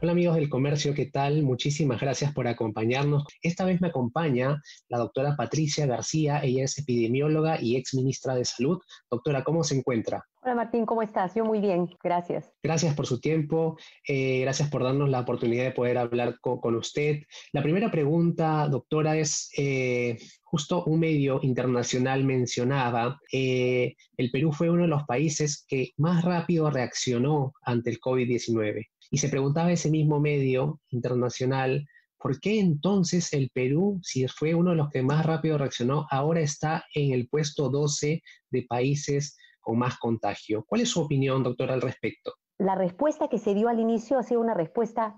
Hola amigos del comercio, ¿qué tal? Muchísimas gracias por acompañarnos. Esta vez me acompaña la doctora Patricia García, ella es epidemióloga y ex ministra de Salud. Doctora, ¿cómo se encuentra? Hola Martín, ¿cómo estás? Yo muy bien, gracias. Gracias por su tiempo, eh, gracias por darnos la oportunidad de poder hablar con, usted. La primera pregunta, doctora, es, eh, justo un medio internacional mencionaba, eh, el Perú fue uno de los países que más rápido reaccionó ante el COVID-19. Y se preguntaba ese mismo medio internacional, ¿por qué entonces el Perú, si fue uno de los que más rápido reaccionó, ahora está en el puesto 12 de países con más contagio? ¿Cuál es su opinión, doctora, al respecto? La respuesta que se dio al inicio ha sido una respuesta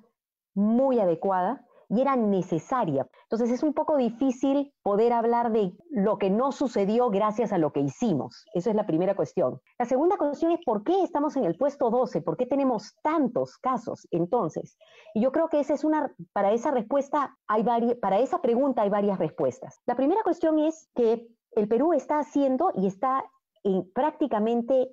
muy adecuada y era necesaria. Entonces es un poco difícil poder hablar de lo que no sucedió gracias a lo que hicimos. Esa es la primera cuestión. La segunda cuestión es por qué estamos en el puesto 12, por qué tenemos tantos casos entonces. Y yo creo que esa es una, para esa respuesta hay para esa pregunta hay varias respuestas. La primera cuestión es que el Perú está haciendo y está en, prácticamente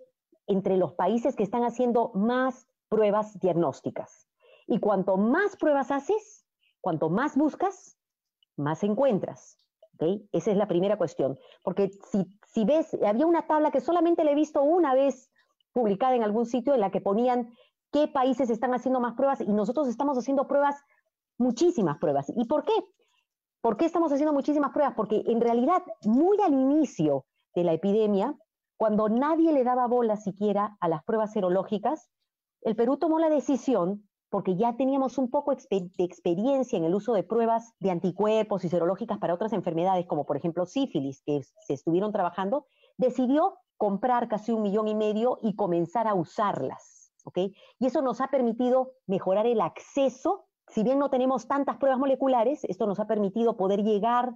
entre los países que están haciendo más pruebas diagnósticas. Y cuanto más pruebas haces, Cuanto más buscas, más encuentras. ¿okay? Esa es la primera cuestión. Porque si, si ves, había una tabla que solamente la he visto una vez publicada en algún sitio en la que ponían qué países están haciendo más pruebas y nosotros estamos haciendo pruebas, muchísimas pruebas. ¿Y por qué? ¿Por qué estamos haciendo muchísimas pruebas? Porque en realidad, muy al inicio de la epidemia, cuando nadie le daba bola siquiera a las pruebas serológicas, el Perú tomó la decisión porque ya teníamos un poco de experiencia en el uso de pruebas de anticuerpos y serológicas para otras enfermedades, como por ejemplo sífilis, que se estuvieron trabajando, decidió comprar casi un millón y medio y comenzar a usarlas. ¿ok? Y eso nos ha permitido mejorar el acceso. Si bien no tenemos tantas pruebas moleculares, esto nos ha permitido poder llegar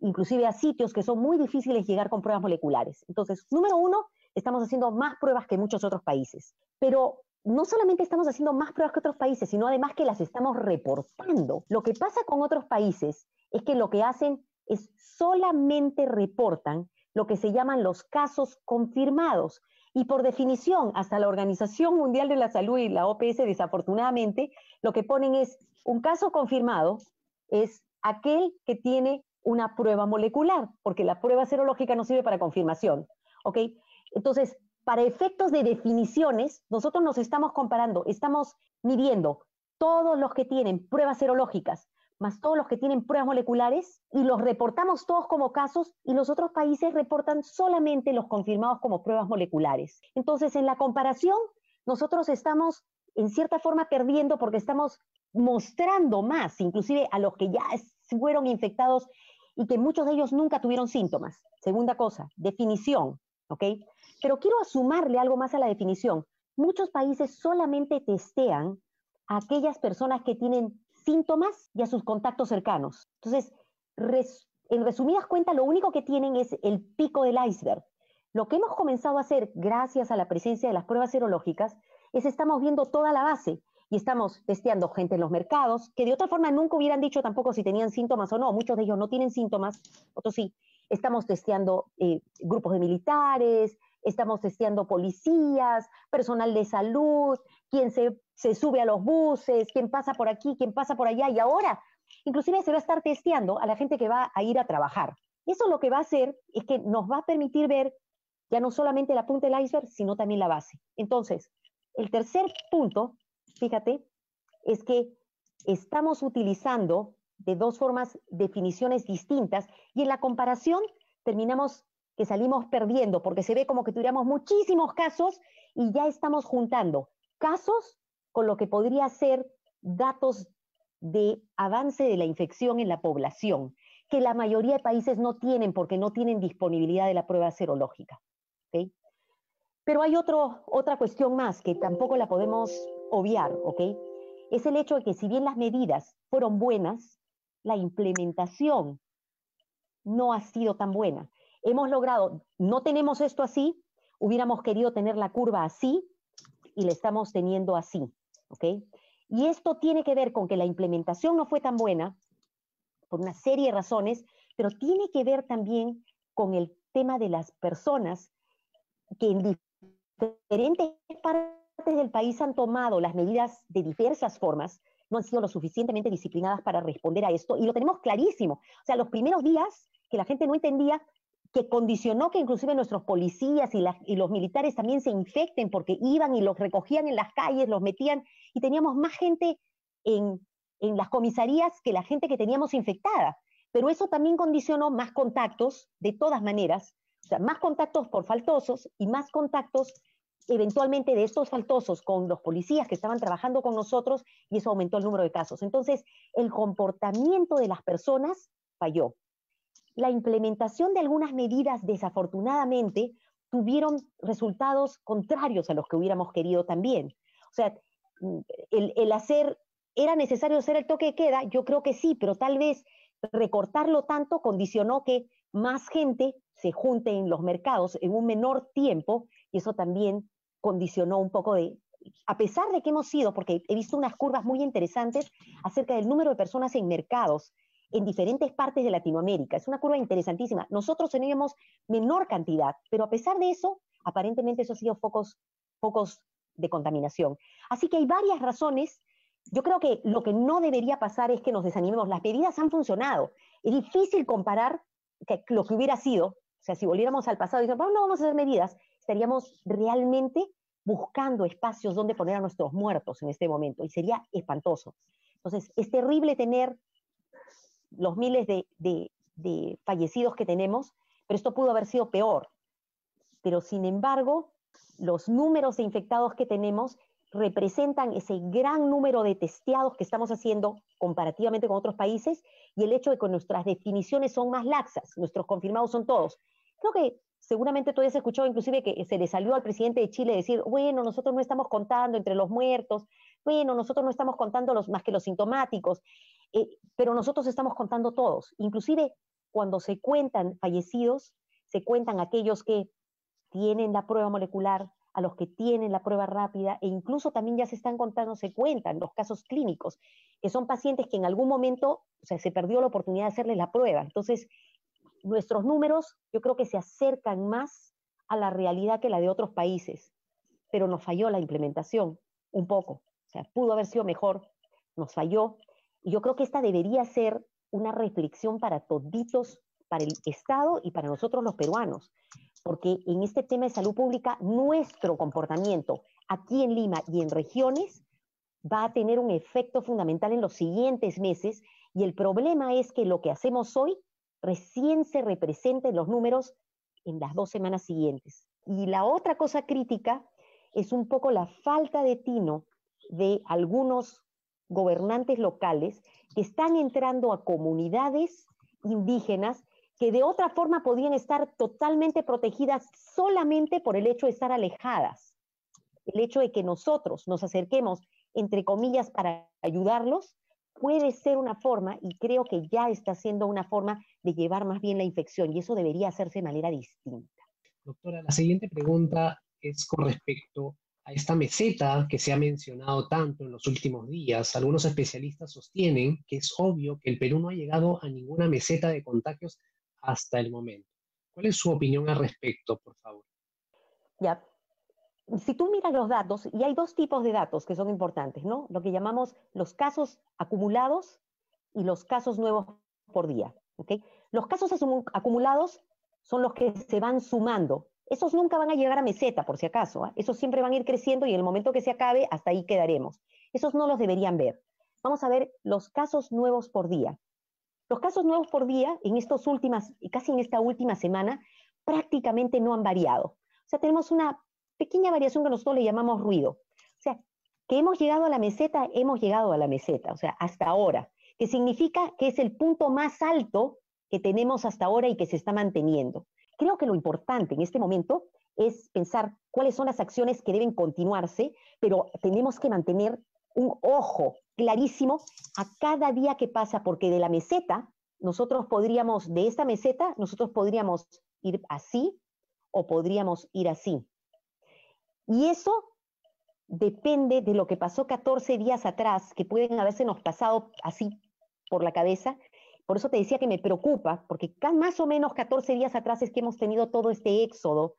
inclusive a sitios que son muy difíciles llegar con pruebas moleculares. Entonces, número uno, estamos haciendo más pruebas que muchos otros países. Pero no solamente estamos haciendo más pruebas que otros países, sino además que las estamos reportando. Lo que pasa con otros países es que lo que hacen es solamente reportan lo que se llaman los casos confirmados. Y por definición, hasta la Organización Mundial de la Salud y la OPS, desafortunadamente, lo que ponen es un caso confirmado es aquel que tiene una prueba molecular, porque la prueba serológica no sirve para confirmación. ¿Ok? Entonces, para efectos de definiciones, nosotros nos estamos comparando, estamos midiendo todos los que tienen pruebas serológicas, más todos los que tienen pruebas moleculares, y los reportamos todos como casos, y los otros países reportan solamente los confirmados como pruebas moleculares. Entonces, en la comparación, nosotros estamos en cierta forma perdiendo porque estamos mostrando más, inclusive a los que ya fueron infectados y que muchos de ellos nunca tuvieron síntomas. Segunda cosa, definición, ¿ok? Pero quiero sumarle algo más a la definición. Muchos países solamente testean a aquellas personas que tienen síntomas y a sus contactos cercanos. Entonces, en resumidas cuentas, lo único que tienen es el pico del iceberg. Lo que hemos comenzado a hacer gracias a la presencia de las pruebas serológicas es estamos viendo toda la base y estamos testeando gente en los mercados, que de otra forma nunca hubieran dicho tampoco si tenían síntomas o no. Muchos de ellos no tienen síntomas, otros sí. Estamos testeando eh, grupos de militares, estamos testeando policías, personal de salud, quien se, sube a los buses, quién pasa por aquí, quién pasa por allá, y ahora inclusive se va a estar testeando a la gente que va a ir a trabajar. Eso lo que va a hacer es que nos va a permitir ver ya no solamente la punta del iceberg, sino también la base. Entonces, el tercer punto, fíjate, es que estamos utilizando de dos formas definiciones distintas y en la comparación terminamos que salimos perdiendo porque se ve como que tuviéramos muchísimos casos y ya estamos juntando casos con lo que podría ser datos de avance de la infección en la población, que la mayoría de países no tienen porque no tienen disponibilidad de la prueba serológica. Pero hay otro, otra cuestión más que tampoco la podemos obviar, ¿ok? Es el hecho de que si bien las medidas fueron buenas, la implementación no ha sido tan buena. hemos logrado, no tenemos esto así, hubiéramos querido tener la curva así y la estamos teniendo así. Y esto tiene que ver con que la implementación no fue tan buena por una serie de razones, pero tiene que ver también con el tema de las personas que en diferentes partes del país han tomado las medidas de diversas formas, no han sido lo suficientemente disciplinadas para responder a esto, y lo tenemos clarísimo. O sea, los primeros días que la gente no entendía, que condicionó que inclusive nuestros policías y, los militares también se infecten porque iban y los recogían en las calles, los metían y teníamos más gente en, en las comisarías que la gente que teníamos infectada. Pero eso también condicionó más contactos, de todas maneras, o sea, más contactos por faltosos y más contactos eventualmente de estos faltosos con los policías que estaban trabajando con nosotros y eso aumentó el número de casos. Entonces, el comportamiento de las personas falló. La implementación de algunas medidas, desafortunadamente, tuvieron resultados contrarios a los que hubiéramos querido también. O sea, el, el hacer ¿Era necesario hacer el toque de queda? Yo creo que sí, pero tal vez recortarlo tanto condicionó que más gente se junte en los mercados en un menor tiempo y eso también condicionó un poco de, a pesar de que hemos sido, porque he visto unas curvas muy interesantes acerca del número de personas en mercados en diferentes partes de Latinoamérica. Es una curva interesantísima. Nosotros teníamos menor cantidad, pero a pesar de eso, aparentemente eso ha sido focos, focos de contaminación. Así que hay varias razones yo creo que lo que no debería pasar es que nos desanimemos. Las medidas han funcionado. Es difícil comparar lo que hubiera sido. O sea, si volviéramos al pasado y decir, no vamos a hacer medidas, estaríamos realmente buscando espacios donde poner a nuestros muertos en este momento y sería espantoso. Entonces, es terrible tener los miles de, de fallecidos que tenemos, pero esto pudo haber sido peor. Pero, sin embargo, los números de infectados que tenemos representan ese gran número de testeados que estamos haciendo comparativamente con otros países y el hecho de que nuestras definiciones son más laxas, nuestros confirmados son todos. Creo que seguramente tú has escuchado inclusive que se le salió al presidente de Chile decir, bueno, nosotros no estamos contando entre los muertos, bueno, nosotros no estamos contando los, más que los sintomáticos, eh, pero nosotros estamos contando todos. Inclusive cuando se cuentan fallecidos, se cuentan aquellos que tienen la prueba molecular, a los que tienen la prueba rápida e incluso también ya se están contando, se cuentan los casos clínicos, que son pacientes que en algún momento, o sea, se perdió la oportunidad de hacerles la prueba. Entonces, nuestros números yo creo que se acercan más a la realidad que la de otros países, pero nos falló la implementación un poco. O sea, pudo haber sido mejor, nos falló. Y yo creo que esta debería ser una reflexión para toditos, para el Estado y para nosotros los peruanos porque en este tema de salud pública, nuestro comportamiento aquí en Lima y en regiones va a tener un efecto fundamental en los siguientes meses y el problema es que lo que hacemos hoy recién se representa en los números en las dos semanas siguientes. Y la otra cosa crítica es un poco la falta de tino de algunos gobernantes locales que están entrando a comunidades indígenas que de otra forma podían estar totalmente protegidas solamente por el hecho de estar alejadas. El hecho de que nosotros nos acerquemos, entre comillas, para ayudarlos, puede ser una forma, y creo que ya está siendo una forma de llevar más bien la infección, y eso debería hacerse de manera distinta. Doctora, la siguiente pregunta es con respecto a esta meseta que se ha mencionado tanto en los últimos días. Algunos especialistas sostienen que es obvio que el Perú no ha llegado a ninguna meseta de contagios hasta el momento. ¿Cuál es su opinión al respecto, por favor? Ya. Si tú miras los datos, y hay dos tipos de datos que son importantes, ¿no? Lo que llamamos los casos acumulados y los casos nuevos por día, ¿ok? Los casos acumulados son los que se van sumando. Esos nunca van a llegar a meseta, por si acaso. ¿ah? Esos siempre van a ir creciendo y en el momento que se acabe, hasta ahí quedaremos. Esos no los deberían ver. Vamos a ver los casos nuevos por día. Los casos nuevos por día en estas últimas, casi en esta última semana, prácticamente no han variado. O sea, tenemos una pequeña variación que nosotros le llamamos ruido. O sea, que hemos llegado a la meseta, hemos llegado a la meseta, o sea, hasta ahora, que significa que es el punto más alto que tenemos hasta ahora y que se está manteniendo. Creo que lo importante en este momento es pensar cuáles son las acciones que deben continuarse, pero tenemos que mantener un ojo clarísimo a cada día que pasa, porque de la meseta, nosotros podríamos, de esta meseta, nosotros podríamos ir así o podríamos ir así. Y eso depende de lo que pasó 14 días atrás, que pueden haberse nos pasado así por la cabeza. Por eso te decía que me preocupa, porque más o menos 14 días atrás es que hemos tenido todo este éxodo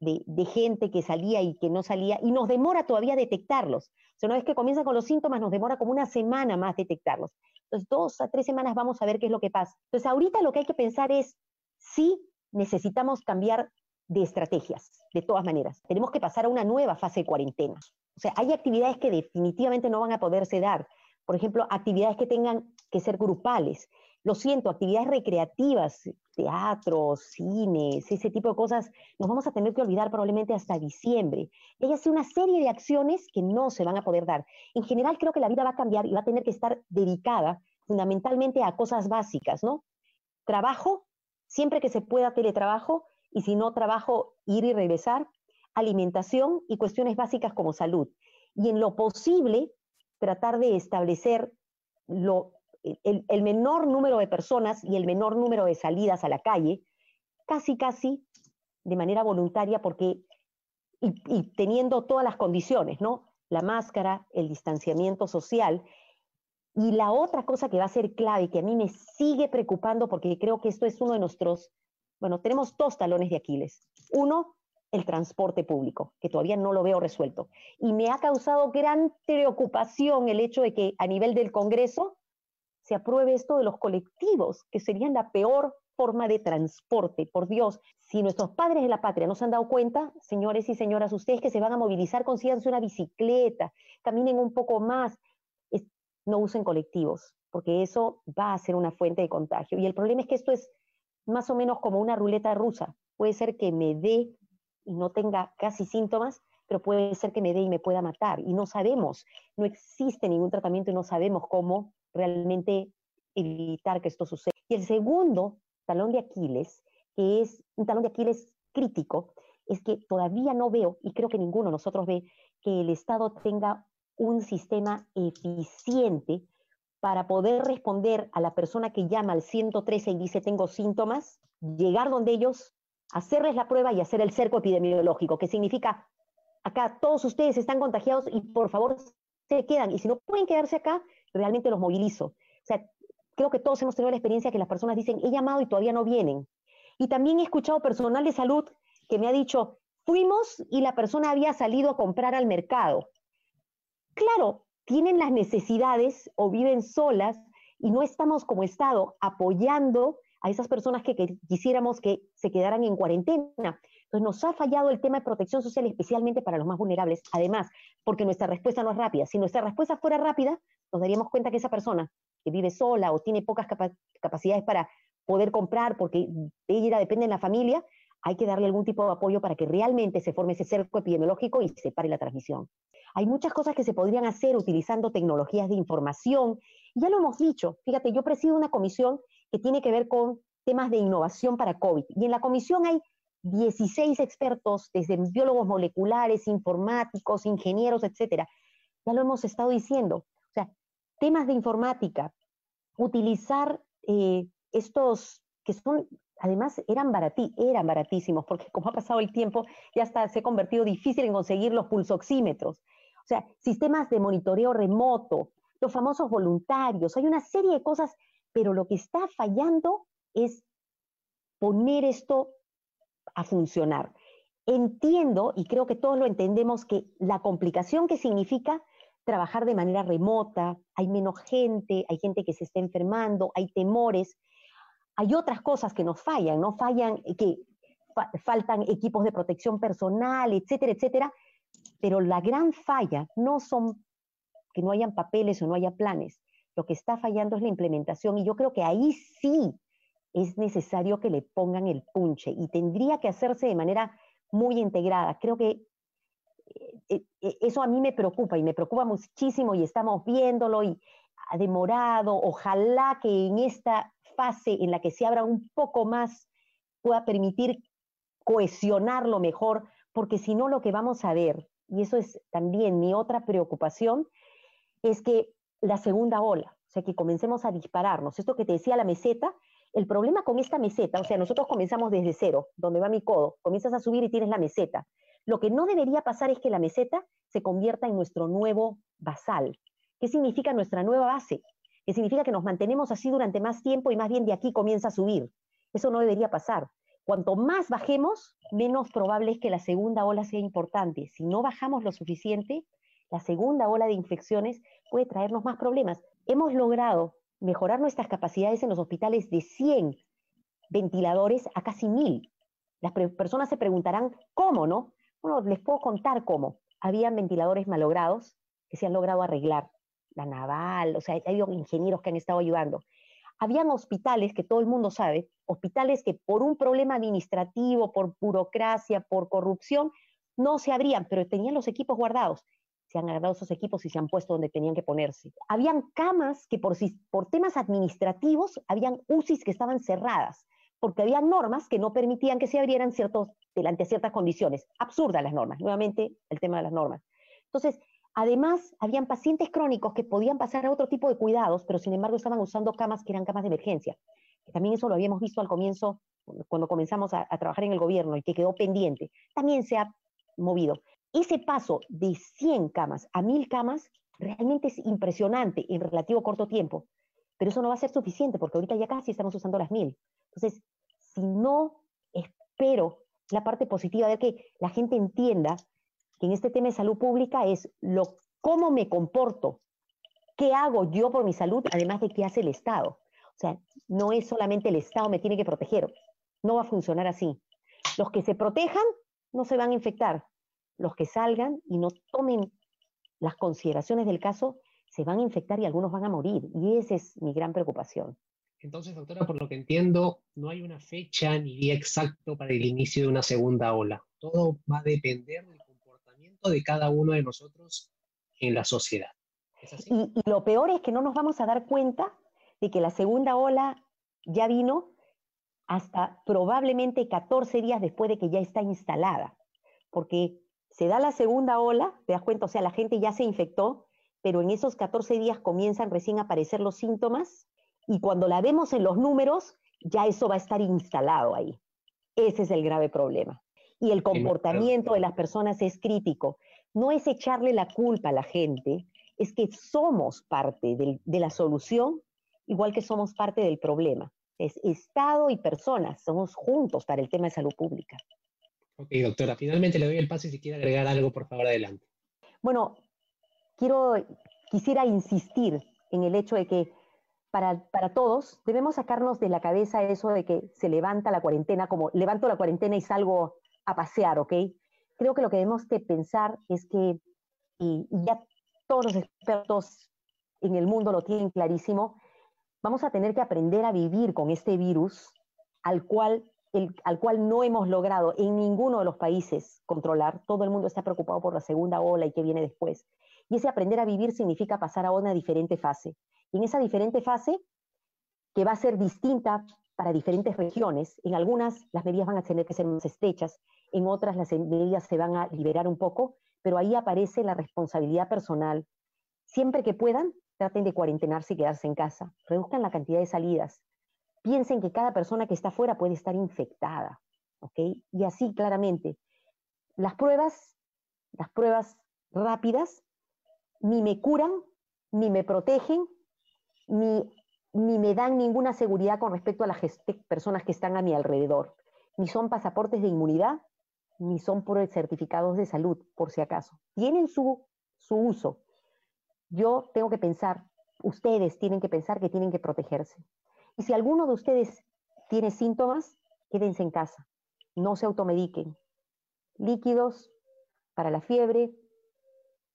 de, gente que salía y que no salía, y nos demora todavía detectarlos. O una vez que comienzan con los síntomas, nos demora como una semana más detectarlos. Entonces, dos a tres semanas vamos a ver qué es lo que pasa. Entonces, ahorita lo que hay que pensar es si necesitamos cambiar de estrategias, de todas maneras. Tenemos que pasar a una nueva fase de cuarentena. O sea, hay actividades que definitivamente no van a poderse dar. Por ejemplo, actividades que tengan que ser grupales. Lo siento, actividades recreativas, teatro, cines, ese tipo de cosas, nos vamos a tener que olvidar probablemente hasta diciembre. Hay una serie de acciones que no se van a poder dar. En general creo que la vida va a cambiar y va a tener que estar dedicada fundamentalmente a cosas básicas, ¿no? Trabajo, siempre que se pueda teletrabajo, y si no trabajo, ir y regresar, alimentación y cuestiones básicas como salud. Y en lo posible, tratar de establecer lo, el, menor número de personas y el menor número de salidas a la calle, casi, casi de manera voluntaria, porque, y, y teniendo todas las condiciones, ¿no? La máscara, el distanciamiento social, y la otra cosa que va a ser clave, que a mí me sigue preocupando, porque creo que esto es uno de nuestros bueno, tenemos dos talones de Aquiles. Uno, el transporte público, que todavía no lo veo resuelto. Y me ha causado gran preocupación el hecho de que a nivel del Congreso se apruebe esto de los colectivos, que serían la peor forma de transporte. Por Dios, si nuestros padres de la patria no se han dado cuenta, señores y señoras, ustedes que se van a movilizar, consíganse una bicicleta, caminen un poco más, no usen colectivos, porque eso va a ser una fuente de contagio. Y el problema es que esto es más o menos como una ruleta rusa. Puede ser que me dé y no tenga casi síntomas, pero puede ser que me dé y me pueda matar. Y no sabemos, no existe ningún tratamiento y no sabemos cómo realmente evitar que esto suceda. Y el segundo talón de Aquiles, que es un talón de Aquiles crítico, es que todavía no veo, y creo que ninguno de nosotros ve, que el Estado tenga un sistema eficiente para poder responder a la persona que llama al 113 y dice tengo síntomas, llegar donde ellos, hacerles la prueba y hacer el cerco epidemiológico, que significa, acá todos ustedes están contagiados y por favor se quedan. Y si no pueden quedarse acá, realmente los movilizo. O sea, creo que todos hemos tenido la experiencia que las personas dicen, he llamado y todavía no vienen. Y también he escuchado personal de salud que me ha dicho, fuimos y la persona había salido a comprar al mercado. Claro, tienen las necesidades o viven solas y no estamos como Estado apoyando a esas personas que, quisiéramos que se quedaran en cuarentena. Entonces nos ha fallado el tema de protección social, especialmente para los más vulnerables. Además, porque nuestra respuesta no es rápida. Si nuestra respuesta fuera rápida, nos daríamos cuenta que esa persona que vive sola o tiene pocas capacidades para poder comprar porque ella depende de la familia, hay que darle algún tipo de apoyo para que realmente se forme ese cerco epidemiológico y se pare la transmisión. Hay muchas cosas que se podrían hacer utilizando tecnologías de información. Ya lo hemos dicho, fíjate, yo presido una comisión que tiene que ver con temas de innovación para COVID. Y en la comisión hay 16 expertos, desde biólogos moleculares, informáticos, ingenieros, etcétera. Ya lo hemos estado diciendo. O sea, temas de informática, utilizar eh, estos que son, además eran, baratí, eran baratísimos, porque como ha pasado el tiempo, ya está, se ha convertido difícil en conseguir los pulsoxímetros. O sea, sistemas de monitoreo remoto, los famosos voluntarios, hay una serie de cosas, pero lo que está fallando es poner esto a funcionar. Entiendo, y creo que todos lo entendemos, que la complicación que significa trabajar de manera remota, hay menos gente, hay gente que se está enfermando, hay temores, hay otras cosas que nos fallan, ¿no? Fallan, que faltan equipos de protección personal, etcétera, etcétera, pero la gran falla no son que no hayan papeles o no haya planes. Lo que está fallando es la implementación y yo creo que ahí sí es necesario que le pongan el punche y tendría que hacerse de manera muy integrada. Creo que eh, eh, eso a mí me preocupa y me preocupa muchísimo y estamos viéndolo y ha demorado. Ojalá que en esta fase en la que se abra un poco más pueda permitir cohesionarlo mejor, porque si no lo que vamos a ver y eso es también mi otra preocupación, es que la segunda ola, o sea, que comencemos a dispararnos. Esto que te decía la meseta, El problema con esta meseta, o sea, nosotros comenzamos desde cero, donde va mi codo, comienzas a subir y tienes la meseta. Lo que no debería pasar es que la meseta se convierta en nuestro nuevo basal. ¿Qué significa nuestra nueva base? Que significa que nos mantenemos así durante más tiempo y más bien de aquí comienza a subir. Eso no debería pasar. Cuanto más bajemos, menos probable es que la segunda ola sea importante. Si no bajamos lo suficiente, la segunda ola de infecciones puede traernos más problemas. Hemos logrado mejorar nuestras capacidades en los hospitales de 100 ventiladores a casi 1000. Las personas se preguntarán, ¿cómo, no? Bueno, les puedo contar cómo. Habían ventiladores malogrados que se han logrado arreglar. La naval, o sea, hay ingenieros que han estado ayudando. Habían hospitales que todo el mundo sabe, hospitales que por un problema administrativo, por burocracia, por corrupción, no se abrían, pero tenían los equipos guardados. Se han agarrado esos equipos y se han puesto donde tenían que ponerse. Habían camas que por, por temas administrativos, habían UCIs que estaban cerradas, porque había normas que no permitían que se abrieran ciertos, delante de ciertas condiciones. Absurdas las normas, nuevamente el tema de las normas. Entonces, Además, habían pacientes crónicos que podían pasar a otro tipo de cuidados, pero sin embargo estaban usando camas que eran camas de emergencia. También eso lo habíamos visto al comienzo, cuando comenzamos a, trabajar en el gobierno y que quedó pendiente. También se ha movido. Ese paso de 100 camas a 1000 camas realmente es impresionante en relativo corto tiempo, pero eso no va a ser suficiente porque ahorita ya casi estamos usando las 1000. Entonces, si no espero la parte positiva de que la gente entienda en este tema de salud pública es lo, cómo me comporto, qué hago yo por mi salud, además de qué hace el Estado. O sea, no es solamente el Estado me tiene que proteger, no va a funcionar así. Los que se protejan no se van a infectar, los que salgan y no tomen las consideraciones del caso se van a infectar y algunos van a morir. Y esa es mi gran preocupación. Entonces, doctora, por lo que entiendo, no hay una fecha ni día exacto para el inicio de una segunda ola. Todo va a depender de de cada uno de nosotros en la sociedad. Y, lo peor es que no nos vamos a dar cuenta de que la segunda ola ya vino hasta probablemente 14 días después de que ya está instalada, porque se da la segunda ola, te das cuenta, o sea, la gente ya se infectó, pero en esos 14 días comienzan recién a aparecer los síntomas y cuando la vemos en los números, ya eso va a estar instalado ahí. Ese es el grave problema y el comportamiento de las personas es crítico. No es echarle la culpa a la gente, es que somos parte de la solución, igual que somos parte del problema. Es Estado y personas, somos juntos para el tema de salud pública. Ok, doctora, finalmente le doy el paso y si quiere agregar algo, por favor, adelante. Bueno, quiero, quisiera insistir en el hecho de que para, para, todos debemos sacarnos de la cabeza eso de que se levanta la cuarentena, como levanto la cuarentena y salgo a pasear, ¿ok? Creo que lo que debemos de pensar es que, y, ya todos los expertos en el mundo lo tienen clarísimo, vamos a tener que aprender a vivir con este virus al cual, el, al cual no hemos logrado en ninguno de los países controlar. Todo el mundo está preocupado por la segunda ola y qué viene después. Y ese aprender a vivir significa pasar a una diferente fase. Y en esa diferente fase, que va a ser distinta para diferentes regiones, en algunas las medidas van a tener que ser más estrechas, en otras las medidas se van a liberar un poco, pero ahí aparece la responsabilidad personal. Siempre que puedan, traten de cuarentenarse y quedarse en casa. Reduzcan la cantidad de salidas. Piensen que cada persona que está afuera puede estar infectada. ¿ok? Y así claramente. Las pruebas, las pruebas rápidas, ni me curan, ni me protegen, ni, ni me dan ninguna seguridad con respecto a las personas que están a mi alrededor. Ni son pasaportes de inmunidad, ni son por certificados de salud, por si acaso. Tienen su, su uso. Yo tengo que pensar, ustedes tienen que pensar que tienen que protegerse. Y si alguno de ustedes tiene síntomas, quédense en casa, no se automediquen. Líquidos para la fiebre,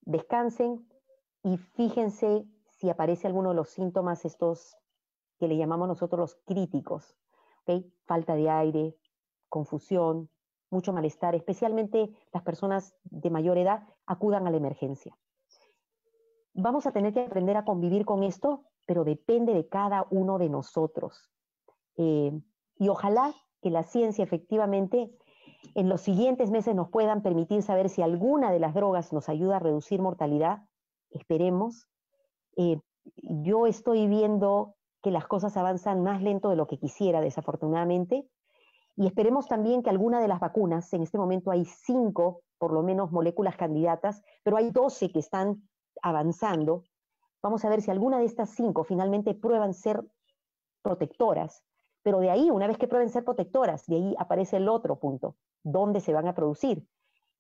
descansen y fíjense si aparece alguno de los síntomas estos que le llamamos nosotros los críticos. Falta de aire, confusión, mucho malestar, especialmente las personas de mayor edad, acudan a la emergencia. Vamos a tener que aprender a convivir con esto, pero depende de cada uno de nosotros. Eh, y ojalá que la ciencia efectivamente en los siguientes meses nos puedan permitir saber si alguna de las drogas nos ayuda a reducir mortalidad. Esperemos. Eh, yo estoy viendo que las cosas avanzan más lento de lo que quisiera, desafortunadamente. Y esperemos también que alguna de las vacunas, en este momento hay cinco, por lo menos, moléculas candidatas, pero hay doce que están avanzando. Vamos a ver si alguna de estas cinco finalmente prueban ser protectoras. Pero de ahí, una vez que prueben ser protectoras, de ahí aparece el otro punto, dónde se van a producir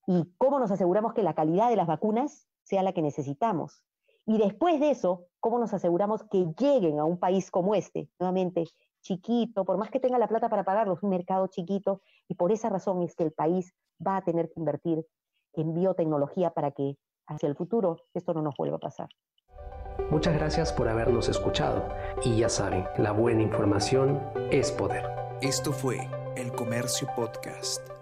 y cómo nos aseguramos que la calidad de las vacunas sea la que necesitamos. Y después de eso, ¿cómo nos aseguramos que lleguen a un país como este? Nuevamente, chiquito, por más que tenga la plata para pagarlos, un mercado chiquito, y por esa razón es que el país va a tener que invertir en biotecnología para que hacia el futuro esto no nos vuelva a pasar. Muchas gracias por habernos escuchado y ya saben, la buena información es poder. Esto fue El Comercio Podcast.